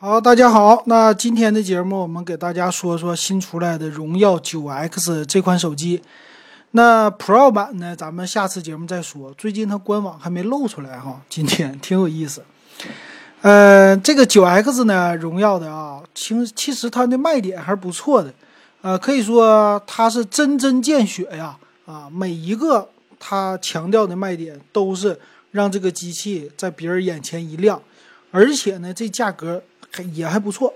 好，大家好，那今天的节目我们给大家说说新出来的荣耀九 X 这款手机。那 Pro 版呢，咱们下次节目再说。最近它官网还没露出来哈，今天挺有意思。呃，这个九 X 呢，荣耀的啊，其其实它的卖点还是不错的。呃，可以说它是针针见血呀，啊，每一个它强调的卖点都是让这个机器在别人眼前一亮，而且呢，这价格。还也还不错，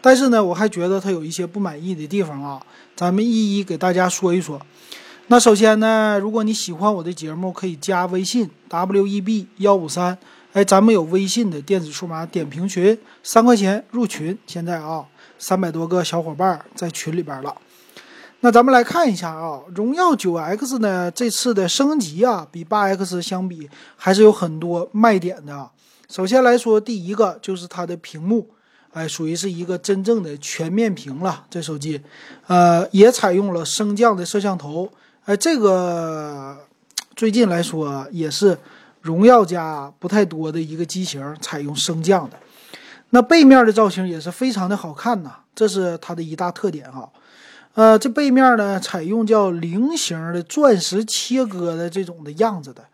但是呢，我还觉得它有一些不满意的地方啊，咱们一一给大家说一说。那首先呢，如果你喜欢我的节目，可以加微信 w e b 幺五三，哎，咱们有微信的电子数码点评群，三块钱入群，现在啊，三百多个小伙伴在群里边了。那咱们来看一下啊，荣耀九 X 呢，这次的升级啊，比八 X 相比还是有很多卖点的。首先来说，第一个就是它的屏幕，哎，属于是一个真正的全面屏了。这手机，呃，也采用了升降的摄像头，哎，这个最近来说也是荣耀家不太多的一个机型采用升降的。那背面的造型也是非常的好看呐，这是它的一大特点哈。呃，这背面呢，采用叫菱形的钻石切割的这种的样子的。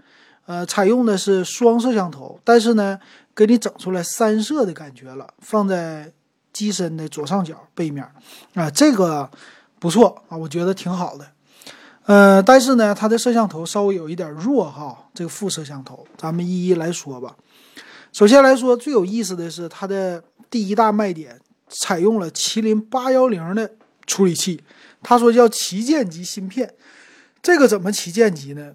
呃，采用的是双摄像头，但是呢，给你整出来三摄的感觉了，放在机身的左上角背面，啊，这个不错啊，我觉得挺好的。呃，但是呢，它的摄像头稍微有一点弱哈，这个副摄像头，咱们一一来说吧。首先来说，最有意思的是它的第一大卖点，采用了麒麟八幺零的处理器，他说叫旗舰级芯片，这个怎么旗舰级呢？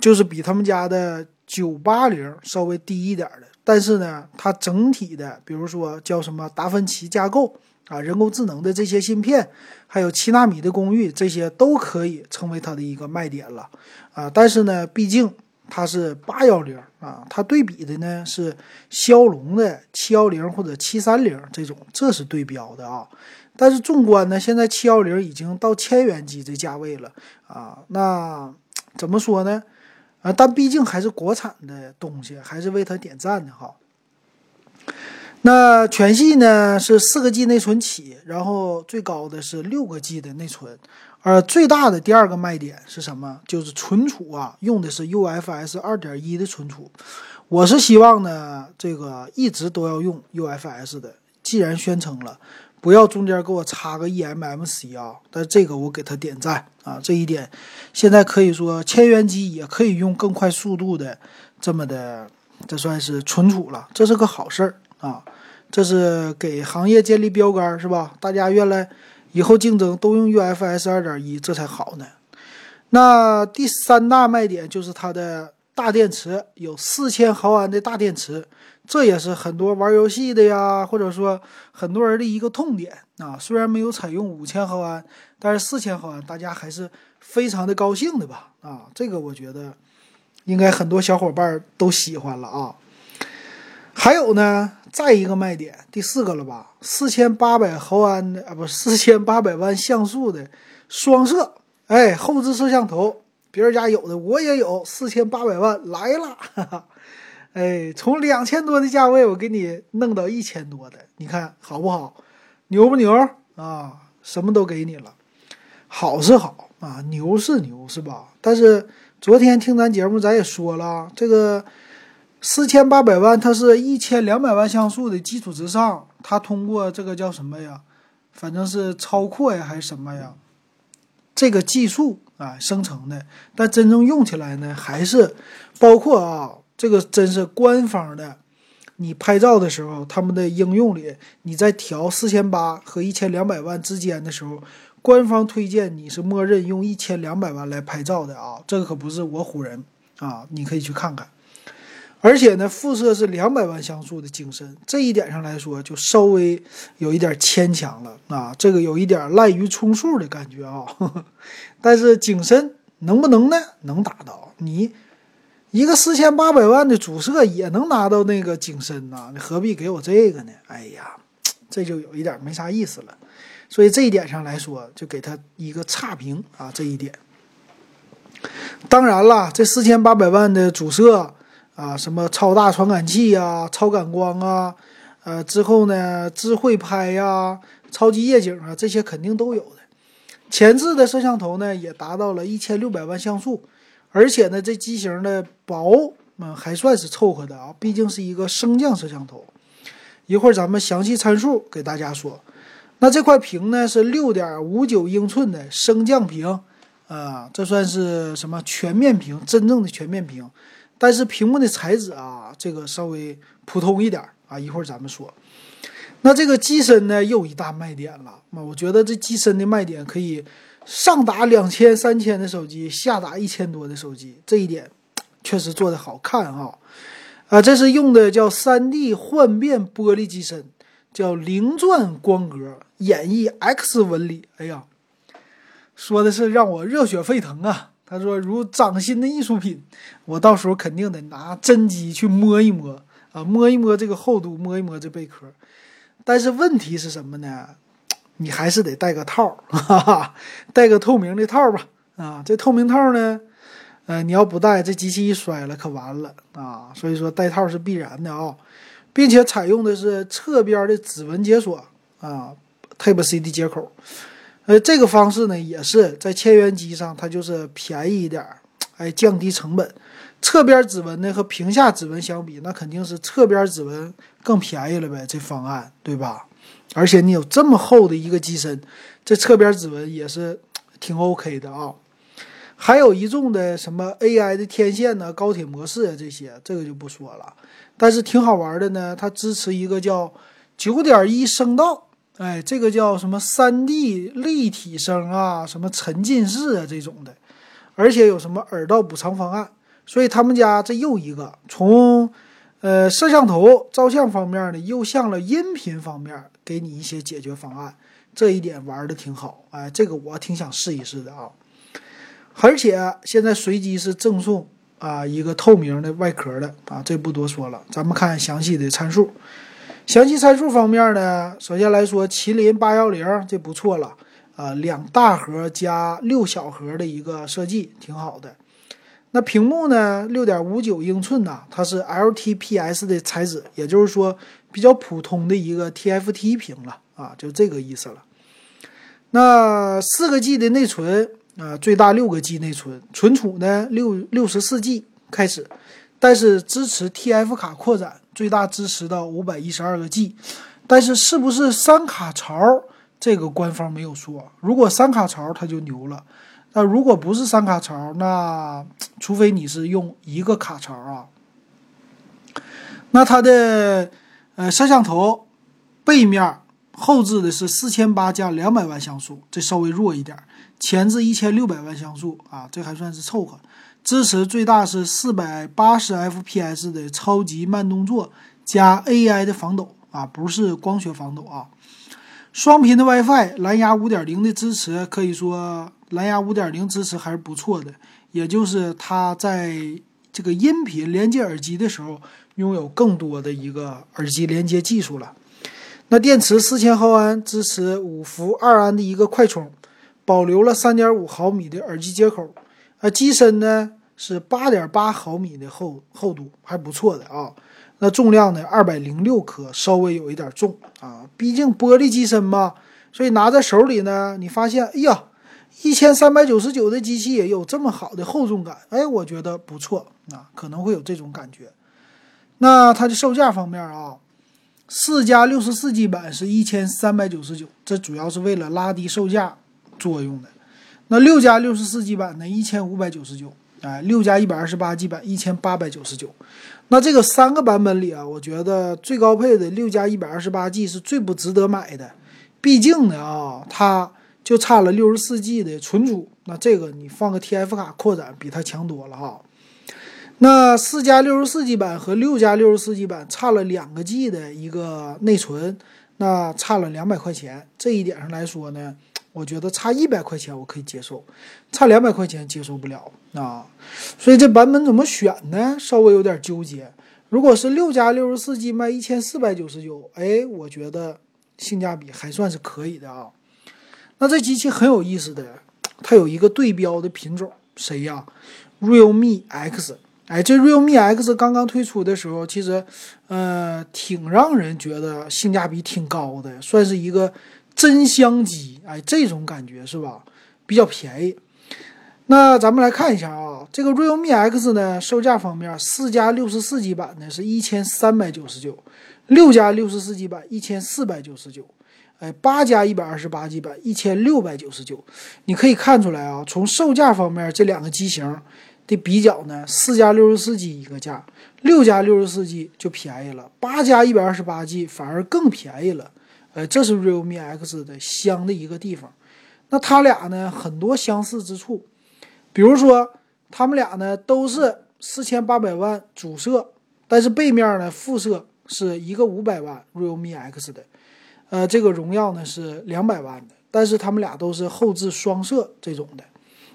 就是比他们家的九八零稍微低一点的，但是呢，它整体的，比如说叫什么达芬奇架构啊，人工智能的这些芯片，还有七纳米的功率，这些都可以成为它的一个卖点了啊。但是呢，毕竟它是八幺零啊，它对比的呢是骁龙的七幺零或者七三零这种，这是对标的啊。但是纵观呢，现在七幺零已经到千元机这价位了啊，那怎么说呢？啊，但毕竟还是国产的东西，还是为它点赞的哈。那全系呢是四个 G 内存起，然后最高的是六个 G 的内存，而最大的第二个卖点是什么？就是存储啊，用的是 UFS 二点一的存储。我是希望呢，这个一直都要用 UFS 的，既然宣称了。不要中间给我插个 eMMC 啊！但这个我给他点赞啊！这一点现在可以说千元机也可以用更快速度的这么的，这算是存储了，这是个好事儿啊！这是给行业建立标杆是吧？大家原来以后竞争都用 UFS 二点一，这才好呢。那第三大卖点就是它的大电池，有四千毫安的大电池。这也是很多玩游戏的呀，或者说很多人的一个痛点啊。虽然没有采用五千毫安，但是四千毫安大家还是非常的高兴的吧？啊，这个我觉得应该很多小伙伴都喜欢了啊。还有呢，再一个卖点，第四个了吧？四千八百毫安的啊，不，四千八百万像素的双摄，哎，后置摄像头，别人家有的我也有，四千八百万来了。哈哈。哎，从两千多的价位，我给你弄到一千多的，你看好不好？牛不牛啊？什么都给你了，好是好啊，牛是牛是吧？但是昨天听咱节目，咱也说了，这个四千八百万，它是一千两百万像素的基础之上，它通过这个叫什么呀？反正是超扩呀，还是什么呀？这个技术啊生成的，但真正用起来呢，还是包括啊。这个真是官方的，你拍照的时候，他们的应用里，你在调四千八和一千两百万之间的时候，官方推荐你是默认用一千两百万来拍照的啊，这个可不是我唬人啊，你可以去看看。而且呢，副摄是两百万像素的景深，这一点上来说就稍微有一点牵强了啊，这个有一点滥竽充数的感觉啊。但是景深能不能呢？能达到你。一个四千八百万的主摄也能拿到那个景深呐，你何必给我这个呢？哎呀，这就有一点没啥意思了。所以这一点上来说，就给他一个差评啊。这一点，当然了，这四千八百万的主摄啊，什么超大传感器啊、超感光啊，呃，之后呢，智慧拍呀、超级夜景啊，这些肯定都有的。前置的摄像头呢，也达到了一千六百万像素，而且呢，这机型的薄，嗯，还算是凑合的啊，毕竟是一个升降摄像头。一会儿咱们详细参数给大家说。那这块屏呢是六点五九英寸的升降屏，啊，这算是什么全面屏？真正的全面屏。但是屏幕的材质啊，这个稍微普通一点啊。一会儿咱们说。那这个机身呢，又一大卖点了。那我觉得这机身的卖点可以上打两千、三千的手机，下打一千多的手机，这一点 确实做的好看哈。啊，这是用的叫三 D 幻变玻璃机身，叫零钻光格演绎 X 纹理。哎呀，说的是让我热血沸腾啊！他说如掌心的艺术品，我到时候肯定得拿真机去摸一摸啊，摸一摸这个厚度，摸一摸这贝壳。但是问题是什么呢？你还是得带个套，哈哈，带个透明的套吧。啊，这透明套呢，呃，你要不带，这机器一摔了可完了啊。所以说带套是必然的啊，并且采用的是侧边的指纹解锁啊，Type C 的接口。呃，这个方式呢，也是在千元机上它就是便宜一点，哎，降低成本。侧边指纹呢和屏下指纹相比，那肯定是侧边指纹更便宜了呗，这方案对吧？而且你有这么厚的一个机身，这侧边指纹也是挺 OK 的啊。还有一众的什么 AI 的天线呢、高铁模式啊这些，这个就不说了。但是挺好玩的呢，它支持一个叫九点一声道，哎，这个叫什么三 D 立体声啊，什么沉浸式啊这种的，而且有什么耳道补偿方案。所以他们家这又一个从，呃，摄像头照相方面呢，又向了音频方面给你一些解决方案，这一点玩的挺好，哎，这个我挺想试一试的啊。而且现在随机是赠送啊一个透明的外壳的啊，这不多说了，咱们看详细的参数。详细参数方面呢，首先来说，麒麟八幺零这不错了啊，两大核加六小核的一个设计，挺好的。那屏幕呢？六点五九英寸呐，它是 LTPS 的材质，也就是说比较普通的一个 TFT 屏了啊，就这个意思了。那四个 G 的内存啊，最大六个 G 内存，存储呢六六十四 G 开始，但是支持 TF 卡扩展，最大支持到五百一十二个 G，但是是不是三卡槽？这个官方没有说。如果三卡槽，它就牛了。那如果不是三卡槽，那除非你是用一个卡槽啊。那它的呃摄像头背面后置的是四千八加两百万像素，这稍微弱一点。前置一千六百万像素啊，这还算是凑合。支持最大是四百八十 FPS 的超级慢动作加 AI 的防抖啊，不是光学防抖啊。双频的 WiFi，蓝牙五点零的支持，可以说蓝牙五点零支持还是不错的。也就是它在这个音频连接耳机的时候，拥有更多的一个耳机连接技术了。那电池四千毫安，支持五伏二安的一个快充，保留了三点五毫米的耳机接口。啊，机身呢是八点八毫米的厚厚度，还不错的啊。那重量呢？二百零六克，稍微有一点重啊。毕竟玻璃机身嘛，所以拿在手里呢，你发现，哎呀，一千三百九十九的机器也有这么好的厚重感，哎，我觉得不错啊，可能会有这种感觉。那它的售价方面啊，四加六十四 G 版是一千三百九十九，这主要是为了拉低售价作用的。那六加六十四 G 版呢，一千五百九十九，哎，六加一百二十八 G 版一千八百九十九。那这个三个版本里啊，我觉得最高配的六加一百二十八 G 是最不值得买的，毕竟呢啊，它就差了六十四 G 的存储，那这个你放个 TF 卡扩展比它强多了哈。那四加六十四 G 版和六加六十四 G 版差了两个 G 的一个内存，那差了两百块钱，这一点上来说呢。我觉得差一百块钱我可以接受，差两百块钱接受不了啊。所以这版本怎么选呢？稍微有点纠结。如果是六加六十四 G 卖一千四百九十九，哎，我觉得性价比还算是可以的啊。那这机器很有意思的，它有一个对标的品种，谁呀？Realme X 哎，这 Realme X 刚刚推出的时候，其实，呃，挺让人觉得性价比挺高的，算是一个真香机。哎，这种感觉是吧？比较便宜。那咱们来看一下啊，这个 Realme X 呢，售价方面，四加六十四 G 版呢是一千三百九十九，六加六十四 G 版一千四百九十九，哎，八加一百二十八 G 版一千六百九十九。你可以看出来啊，从售价方面，这两个机型。的比较呢，四加六十四 G 一个价，六加六十四 G 就便宜了，八加一百二十八 G 反而更便宜了。呃，这是 Realme X 的香的一个地方。那它俩呢，很多相似之处，比如说，它们俩呢都是四千八百万主摄，但是背面呢副摄是一个五百万 Realme X 的，呃，这个荣耀呢是两百万的，但是它们俩都是后置双摄这种的。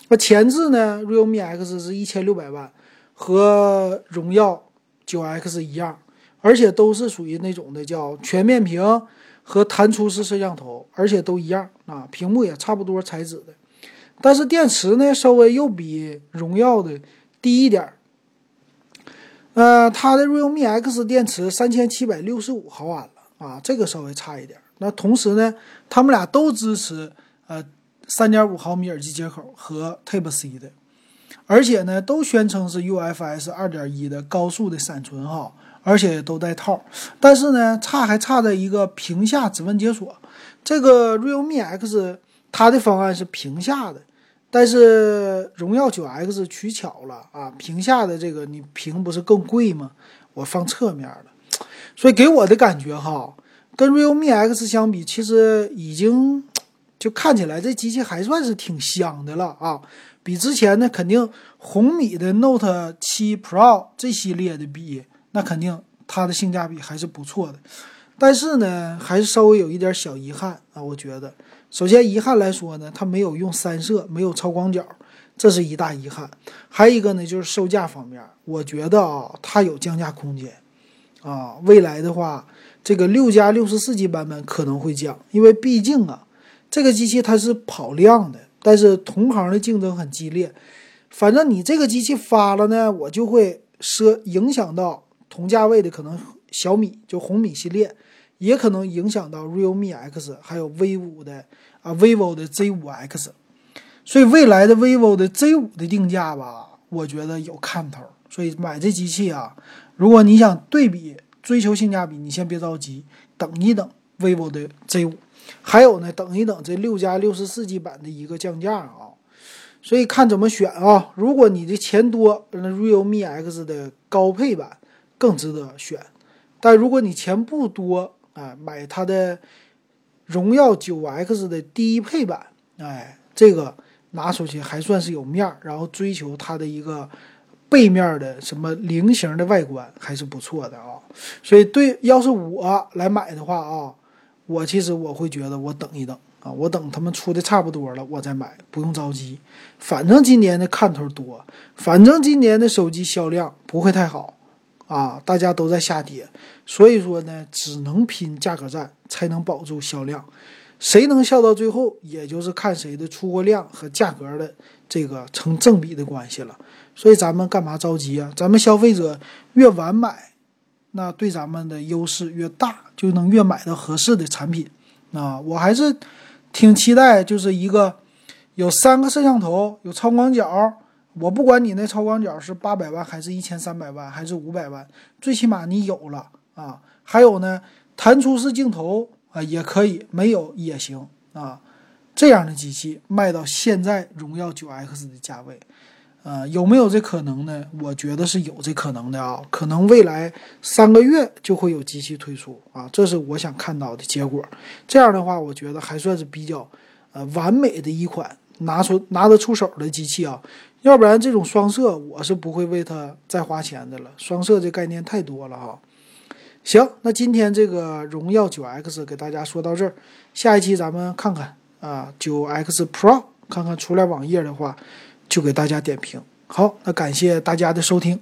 那前置呢？Realme X 是一千六百万，和荣耀九 X 一样，而且都是属于那种的叫全面屏和弹出式摄像头，而且都一样啊，屏幕也差不多材质的。但是电池呢，稍微又比荣耀的低一点。呃，它的 Realme X 电池三千七百六十五毫安了啊，这个稍微差一点。那同时呢，他们俩都支持呃。三点五毫米耳机接口和 Type C 的，而且呢，都宣称是 UFS 二点一的高速的闪存哈，而且都带套。但是呢，差还差在一个屏下指纹解锁。这个 Realme X 它的方案是屏下的，但是荣耀九 X 取巧了啊，屏下的这个你屏不是更贵吗？我放侧面了，所以给我的感觉哈，跟 Realme X 相比，其实已经。就看起来这机器还算是挺香的了啊，比之前呢肯定红米的 Note 7 Pro 这系列的比，那肯定它的性价比还是不错的。但是呢，还是稍微有一点小遗憾啊，我觉得。首先遗憾来说呢，它没有用三摄，没有超广角，这是一大遗憾。还有一个呢，就是售价方面，我觉得啊，它有降价空间啊。未来的话，这个六加六十四 G 版本可能会降，因为毕竟啊。这个机器它是跑量的，但是同行的竞争很激烈。反正你这个机器发了呢，我就会奢影响到同价位的可能小米就红米系列，也可能影响到 Realme X，还有 vivo 的啊 vivo 的 Z5X。所以未来的 vivo 的 Z5 的定价吧，我觉得有看头。所以买这机器啊，如果你想对比追求性价比，你先别着急，等一等 vivo 的 Z5。还有呢，等一等这六加六十四 G 版的一个降价啊，所以看怎么选啊。如果你的钱多，那 Realme X 的高配版更值得选。但如果你钱不多啊，买它的荣耀九 X 的低配版，哎，这个拿出去还算是有面儿，然后追求它的一个背面的什么菱形的外观还是不错的啊。所以对，要是我来买的话啊。我其实我会觉得，我等一等啊，我等他们出的差不多了，我再买，不用着急。反正今年的看头多，反正今年的手机销量不会太好啊，大家都在下跌，所以说呢，只能拼价格战，才能保住销量。谁能笑到最后，也就是看谁的出货量和价格的这个成正比的关系了。所以咱们干嘛着急啊？咱们消费者越晚买。那对咱们的优势越大，就能越买到合适的产品。啊，我还是挺期待，就是一个有三个摄像头，有超广角。我不管你那超广角是八百万，还是一千三百万，还是五百万，最起码你有了啊。还有呢，弹出式镜头啊也可以，没有也行啊。这样的机器卖到现在荣耀九 X 的价位。呃，有没有这可能呢？我觉得是有这可能的啊，可能未来三个月就会有机器推出啊，这是我想看到的结果。这样的话，我觉得还算是比较呃完美的一款拿出拿得出手的机器啊，要不然这种双摄我是不会为它再花钱的了。双摄这概念太多了哈。行，那今天这个荣耀九 X 给大家说到这儿，下一期咱们看看啊九 X Pro，看看出来网页的话。就给大家点评。好，那感谢大家的收听。